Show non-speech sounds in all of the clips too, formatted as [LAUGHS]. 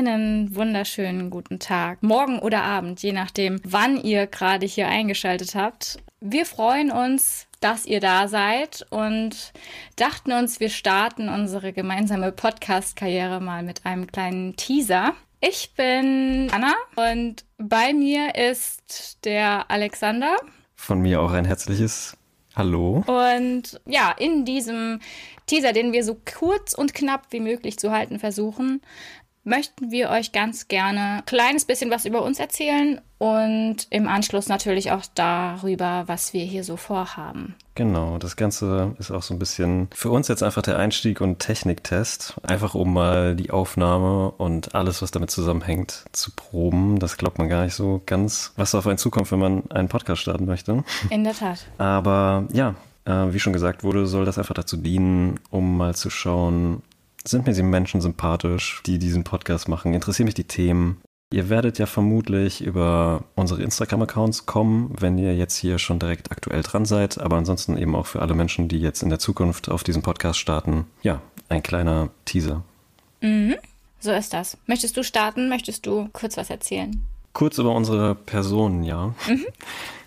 Einen wunderschönen guten Tag, morgen oder Abend, je nachdem, wann ihr gerade hier eingeschaltet habt. Wir freuen uns, dass ihr da seid und dachten uns, wir starten unsere gemeinsame Podcast-Karriere mal mit einem kleinen Teaser. Ich bin Anna und bei mir ist der Alexander. Von mir auch ein herzliches Hallo. Und ja, in diesem Teaser, den wir so kurz und knapp wie möglich zu halten versuchen, möchten wir euch ganz gerne ein kleines bisschen was über uns erzählen und im Anschluss natürlich auch darüber, was wir hier so vorhaben. Genau, das Ganze ist auch so ein bisschen für uns jetzt einfach der Einstieg und Techniktest, einfach um mal die Aufnahme und alles, was damit zusammenhängt, zu proben. Das glaubt man gar nicht so ganz, was auf einen zukommt, wenn man einen Podcast starten möchte. In der Tat. Aber ja, äh, wie schon gesagt wurde, soll das einfach dazu dienen, um mal zu schauen, sind mir die Menschen sympathisch, die diesen Podcast machen? Interessieren mich die Themen? Ihr werdet ja vermutlich über unsere Instagram-Accounts kommen, wenn ihr jetzt hier schon direkt aktuell dran seid, aber ansonsten eben auch für alle Menschen, die jetzt in der Zukunft auf diesem Podcast starten. Ja, ein kleiner Teaser. Mhm. So ist das. Möchtest du starten? Möchtest du kurz was erzählen? Kurz über unsere Personen, ja. Mhm. [LAUGHS]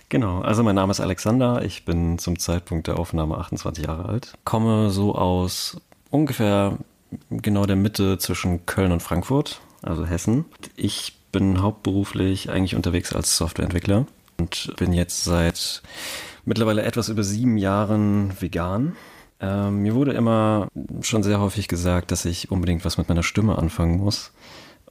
Genau, also mein Name ist Alexander, ich bin zum Zeitpunkt der Aufnahme 28 Jahre alt, komme so aus ungefähr genau der Mitte zwischen Köln und Frankfurt, also Hessen. Ich bin hauptberuflich eigentlich unterwegs als Softwareentwickler und bin jetzt seit mittlerweile etwas über sieben Jahren vegan. Ähm, mir wurde immer schon sehr häufig gesagt, dass ich unbedingt was mit meiner Stimme anfangen muss.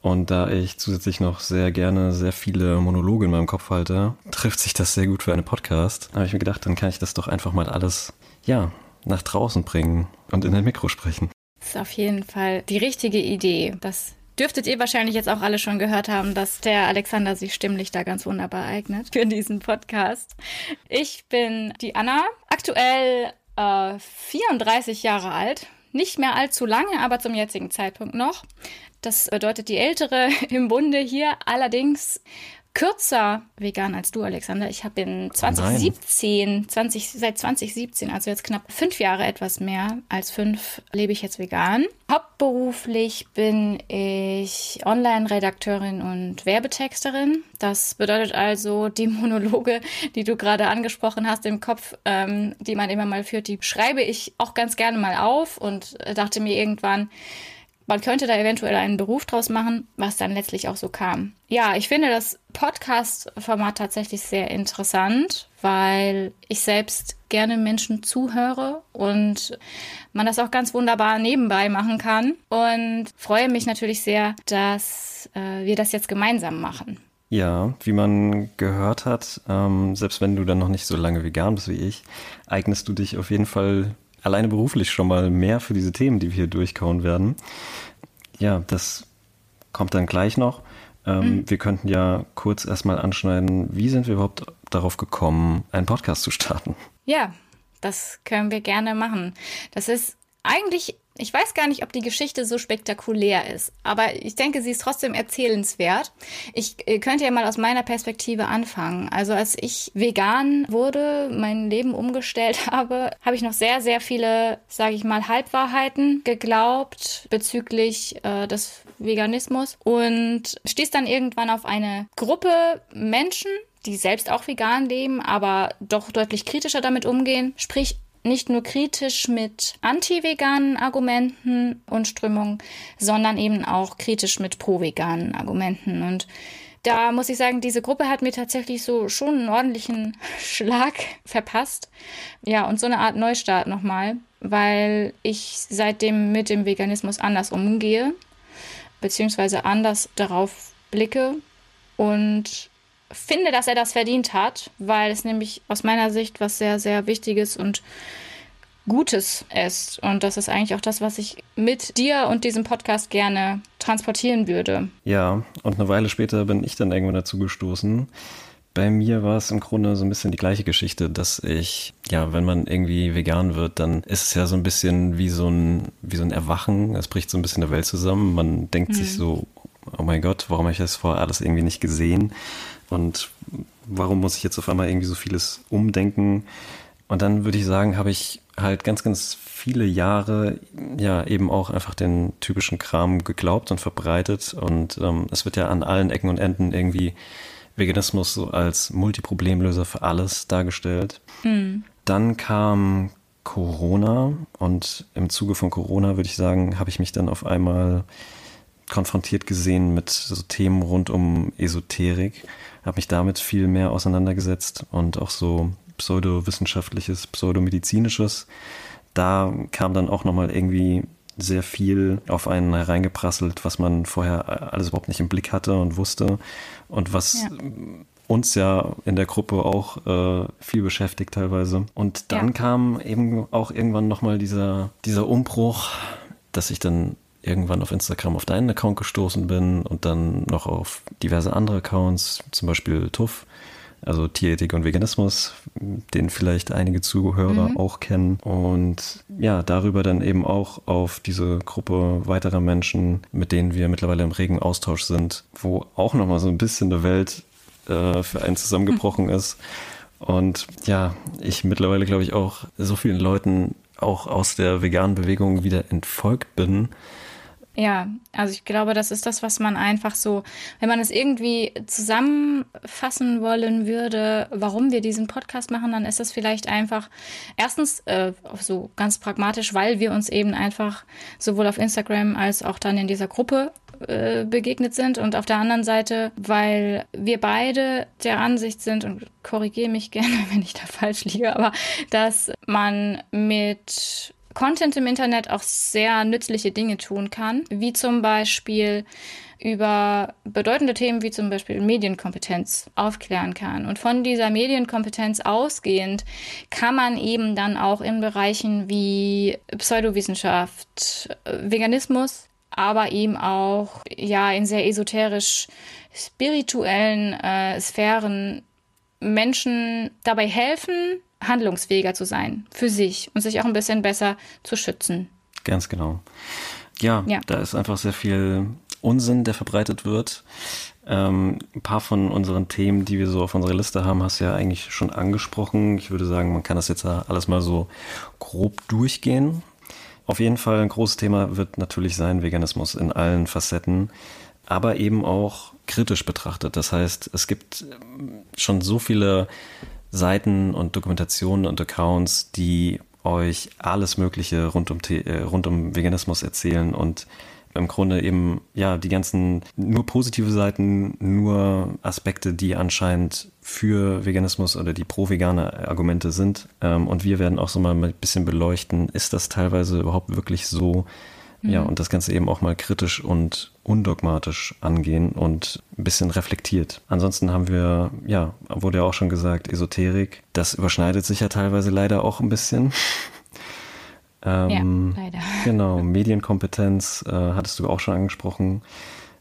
Und da ich zusätzlich noch sehr gerne sehr viele Monologe in meinem Kopf halte, trifft sich das sehr gut für einen Podcast. Da habe ich mir gedacht, dann kann ich das doch einfach mal alles, ja, nach draußen bringen und in ein Mikro sprechen. Das ist auf jeden Fall die richtige Idee. Das dürftet ihr wahrscheinlich jetzt auch alle schon gehört haben, dass der Alexander sich stimmlich da ganz wunderbar eignet für diesen Podcast. Ich bin die Anna, aktuell äh, 34 Jahre alt. Nicht mehr allzu lange, aber zum jetzigen Zeitpunkt noch. Das bedeutet die Ältere [LAUGHS] im Bunde hier. Allerdings kürzer vegan als du, Alexander. Ich habe in 2017, 20, seit 2017, also jetzt knapp fünf Jahre etwas mehr als fünf, lebe ich jetzt vegan. Hauptberuflich bin ich Online-Redakteurin und Werbetexterin. Das bedeutet also, die Monologe, die du gerade angesprochen hast im Kopf, ähm, die man immer mal führt, die schreibe ich auch ganz gerne mal auf und dachte mir irgendwann, man könnte da eventuell einen Beruf draus machen, was dann letztlich auch so kam. Ja, ich finde das Podcast-Format tatsächlich sehr interessant, weil ich selbst gerne Menschen zuhöre und man das auch ganz wunderbar nebenbei machen kann. Und freue mich natürlich sehr, dass äh, wir das jetzt gemeinsam machen. Ja, wie man gehört hat, ähm, selbst wenn du dann noch nicht so lange vegan bist wie ich, eignest du dich auf jeden Fall alleine beruflich schon mal mehr für diese Themen, die wir hier durchkauen werden. Ja, das kommt dann gleich noch. Ähm, mhm. Wir könnten ja kurz erstmal anschneiden, wie sind wir überhaupt darauf gekommen, einen Podcast zu starten? Ja, das können wir gerne machen. Das ist eigentlich ich weiß gar nicht, ob die Geschichte so spektakulär ist, aber ich denke, sie ist trotzdem erzählenswert. Ich äh, könnte ja mal aus meiner Perspektive anfangen. Also als ich vegan wurde, mein Leben umgestellt [LAUGHS] habe, habe ich noch sehr, sehr viele, sage ich mal, Halbwahrheiten geglaubt bezüglich äh, des Veganismus und stieß dann irgendwann auf eine Gruppe Menschen, die selbst auch vegan leben, aber doch deutlich kritischer damit umgehen. Sprich, nicht nur kritisch mit anti-veganen Argumenten und Strömungen, sondern eben auch kritisch mit pro-veganen Argumenten. Und da muss ich sagen, diese Gruppe hat mir tatsächlich so schon einen ordentlichen [LAUGHS] Schlag verpasst. Ja, und so eine Art Neustart nochmal, weil ich seitdem mit dem Veganismus anders umgehe, beziehungsweise anders darauf blicke und finde, dass er das verdient hat, weil es nämlich aus meiner Sicht was sehr, sehr Wichtiges und Gutes ist. Und das ist eigentlich auch das, was ich mit dir und diesem Podcast gerne transportieren würde. Ja, und eine Weile später bin ich dann irgendwann dazu gestoßen. Bei mir war es im Grunde so ein bisschen die gleiche Geschichte, dass ich, ja, wenn man irgendwie vegan wird, dann ist es ja so ein bisschen wie so ein, wie so ein Erwachen. Es bricht so ein bisschen der Welt zusammen. Man denkt mhm. sich so, oh mein Gott, warum habe ich das vorher alles irgendwie nicht gesehen? Und warum muss ich jetzt auf einmal irgendwie so vieles umdenken? Und dann würde ich sagen, habe ich halt ganz, ganz viele Jahre ja eben auch einfach den typischen Kram geglaubt und verbreitet. Und ähm, es wird ja an allen Ecken und Enden irgendwie Veganismus so als Multiproblemlöser für alles dargestellt. Mhm. Dann kam Corona und im Zuge von Corona würde ich sagen, habe ich mich dann auf einmal konfrontiert gesehen mit so Themen rund um Esoterik, habe mich damit viel mehr auseinandergesetzt und auch so pseudowissenschaftliches, pseudomedizinisches. Da kam dann auch nochmal irgendwie sehr viel auf einen hereingeprasselt, was man vorher alles überhaupt nicht im Blick hatte und wusste und was ja. uns ja in der Gruppe auch äh, viel beschäftigt teilweise. Und dann ja. kam eben auch irgendwann nochmal dieser, dieser Umbruch, dass ich dann irgendwann auf Instagram auf deinen Account gestoßen bin und dann noch auf diverse andere Accounts, zum Beispiel Tuff, also Tierethik und Veganismus, den vielleicht einige Zuhörer mhm. auch kennen. Und ja, darüber dann eben auch auf diese Gruppe weiterer Menschen, mit denen wir mittlerweile im regen Austausch sind, wo auch nochmal so ein bisschen eine Welt äh, für einen zusammengebrochen mhm. ist. Und ja, ich mittlerweile, glaube ich, auch so vielen Leuten auch aus der veganen Bewegung wieder entfolgt bin, ja, also ich glaube, das ist das, was man einfach so, wenn man es irgendwie zusammenfassen wollen würde, warum wir diesen Podcast machen, dann ist das vielleicht einfach erstens äh, so ganz pragmatisch, weil wir uns eben einfach sowohl auf Instagram als auch dann in dieser Gruppe äh, begegnet sind und auf der anderen Seite, weil wir beide der Ansicht sind und korrigiere mich [LAUGHS] gerne, wenn ich da falsch liege, aber dass man mit Content im Internet auch sehr nützliche Dinge tun kann, wie zum Beispiel über bedeutende Themen wie zum Beispiel Medienkompetenz aufklären kann. Und von dieser Medienkompetenz ausgehend kann man eben dann auch in Bereichen wie Pseudowissenschaft, Veganismus, aber eben auch ja in sehr esoterisch spirituellen äh, Sphären Menschen dabei helfen, handlungsfähiger zu sein für sich und sich auch ein bisschen besser zu schützen. Ganz genau. Ja, ja. da ist einfach sehr viel Unsinn, der verbreitet wird. Ähm, ein paar von unseren Themen, die wir so auf unserer Liste haben, hast du ja eigentlich schon angesprochen. Ich würde sagen, man kann das jetzt alles mal so grob durchgehen. Auf jeden Fall ein großes Thema wird natürlich sein Veganismus in allen Facetten, aber eben auch kritisch betrachtet. Das heißt, es gibt schon so viele Seiten und Dokumentationen und Accounts, die euch alles Mögliche rund um, äh, rund um Veganismus erzählen und im Grunde eben, ja, die ganzen nur positive Seiten, nur Aspekte, die anscheinend für Veganismus oder die pro-vegane Argumente sind. Ähm, und wir werden auch so mal ein bisschen beleuchten, ist das teilweise überhaupt wirklich so, ja, mhm. und das Ganze eben auch mal kritisch und undogmatisch angehen und ein bisschen reflektiert. Ansonsten haben wir, ja, wurde ja auch schon gesagt, Esoterik. Das überschneidet sich ja teilweise leider auch ein bisschen. [LAUGHS] ähm, ja, leider. [LAUGHS] Genau, Medienkompetenz äh, hattest du auch schon angesprochen.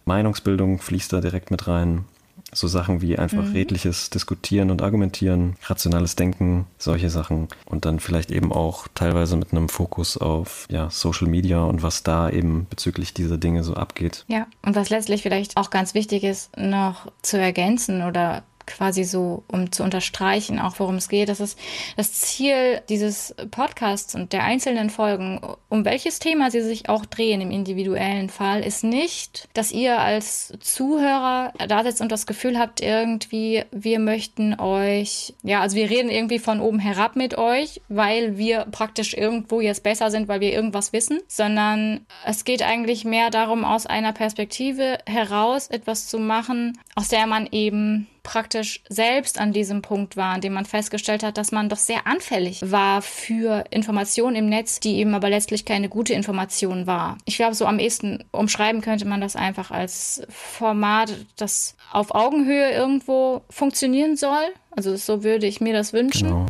Meinungsbildung fließt da direkt mit rein. So Sachen wie einfach mhm. redliches Diskutieren und Argumentieren, rationales Denken, solche Sachen. Und dann vielleicht eben auch teilweise mit einem Fokus auf ja, Social Media und was da eben bezüglich dieser Dinge so abgeht. Ja, und was letztlich vielleicht auch ganz wichtig ist, noch zu ergänzen oder quasi so, um zu unterstreichen, auch worum es geht. Das ist das Ziel dieses Podcasts und der einzelnen Folgen, um welches Thema sie sich auch drehen im individuellen Fall, ist nicht, dass ihr als Zuhörer da sitzt und das Gefühl habt, irgendwie, wir möchten euch, ja, also wir reden irgendwie von oben herab mit euch, weil wir praktisch irgendwo jetzt besser sind, weil wir irgendwas wissen, sondern es geht eigentlich mehr darum, aus einer Perspektive heraus etwas zu machen, aus der man eben praktisch selbst an diesem Punkt war, an dem man festgestellt hat, dass man doch sehr anfällig war für Informationen im Netz, die eben aber letztlich keine gute Information war. Ich glaube, so am ehesten umschreiben könnte man das einfach als Format, das auf Augenhöhe irgendwo funktionieren soll. Also so würde ich mir das wünschen. Genau.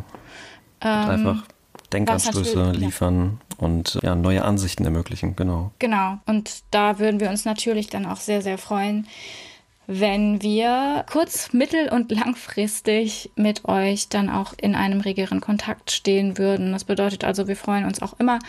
Ähm, einfach Denkanstöße liefern ja. und ja, neue Ansichten ermöglichen, genau. Genau. Und da würden wir uns natürlich dann auch sehr, sehr freuen, wenn wir kurz-, mittel- und langfristig mit euch dann auch in einem regeren Kontakt stehen würden. Das bedeutet also, wir freuen uns auch immer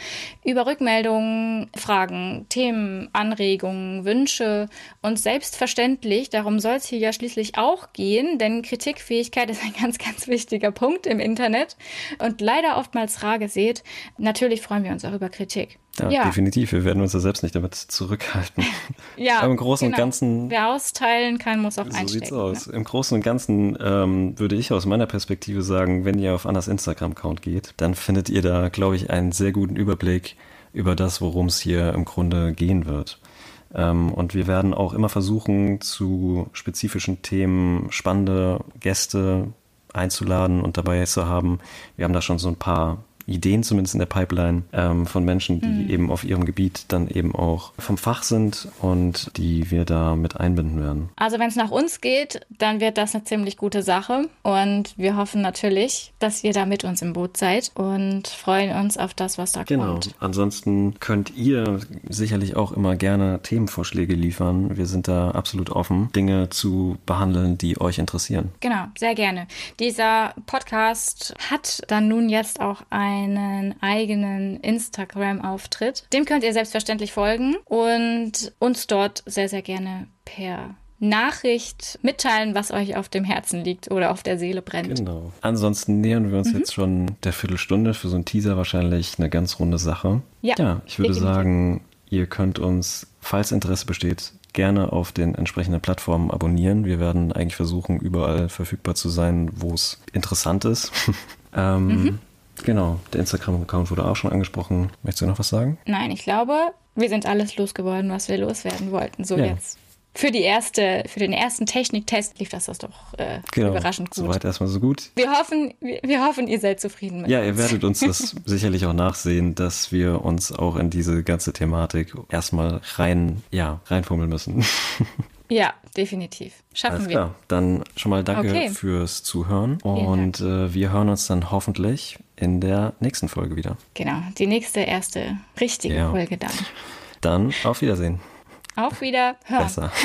über Rückmeldungen, Fragen, Themen, Anregungen, Wünsche und selbstverständlich, darum soll es hier ja schließlich auch gehen, denn Kritikfähigkeit ist ein ganz, ganz wichtiger Punkt im Internet und leider oftmals rar gesät. Natürlich freuen wir uns auch über Kritik. Ja, ja, definitiv. Wir werden uns ja selbst nicht damit zurückhalten. [LAUGHS] ja, Aber im Großen genau. und Ganzen. Wer austeilen kann, muss auch so einstecken. So sieht's aus. Ne? Im Großen und Ganzen ähm, würde ich aus meiner Perspektive sagen, wenn ihr auf Annas Instagram-Account geht, dann findet ihr da, glaube ich, einen sehr guten Überblick über das, worum es hier im Grunde gehen wird. Ähm, und wir werden auch immer versuchen, zu spezifischen Themen spannende Gäste einzuladen und dabei zu haben. Wir haben da schon so ein paar Ideen zumindest in der Pipeline ähm, von Menschen, die mhm. eben auf ihrem Gebiet dann eben auch vom Fach sind und die wir da mit einbinden werden. Also wenn es nach uns geht, dann wird das eine ziemlich gute Sache und wir hoffen natürlich, dass ihr da mit uns im Boot seid und freuen uns auf das, was da genau. kommt. Genau. Ansonsten könnt ihr sicherlich auch immer gerne Themenvorschläge liefern. Wir sind da absolut offen, Dinge zu behandeln, die euch interessieren. Genau, sehr gerne. Dieser Podcast hat dann nun jetzt auch ein einen eigenen Instagram-Auftritt. Dem könnt ihr selbstverständlich folgen und uns dort sehr, sehr gerne per Nachricht mitteilen, was euch auf dem Herzen liegt oder auf der Seele brennt. Genau. Ansonsten nähern wir uns mhm. jetzt schon der Viertelstunde für so einen Teaser wahrscheinlich eine ganz runde Sache. Ja, ja ich würde definitiv. sagen, ihr könnt uns, falls Interesse besteht, gerne auf den entsprechenden Plattformen abonnieren. Wir werden eigentlich versuchen, überall verfügbar zu sein, wo es interessant ist. [LAUGHS] ähm, mhm. Genau, der Instagram-Account wurde auch schon angesprochen. Möchtest du noch was sagen? Nein, ich glaube, wir sind alles losgeworden, was wir loswerden wollten. So ja. jetzt. Für, die erste, für den ersten Techniktest lief das, das doch äh, genau. überraschend gut. Soweit erstmal so gut. Wir hoffen, wir, wir, hoffen, ihr seid zufrieden mit Ja, uns. ihr werdet uns das [LAUGHS] sicherlich auch nachsehen, dass wir uns auch in diese ganze Thematik erstmal rein, ja, reinfummeln müssen. [LAUGHS] Ja, definitiv. Schaffen Alles klar. wir. Dann schon mal danke okay. fürs Zuhören und äh, wir hören uns dann hoffentlich in der nächsten Folge wieder. Genau, die nächste erste richtige ja. Folge dann. Dann auf Wiedersehen. Auf Wiederhören. Besser. [LAUGHS]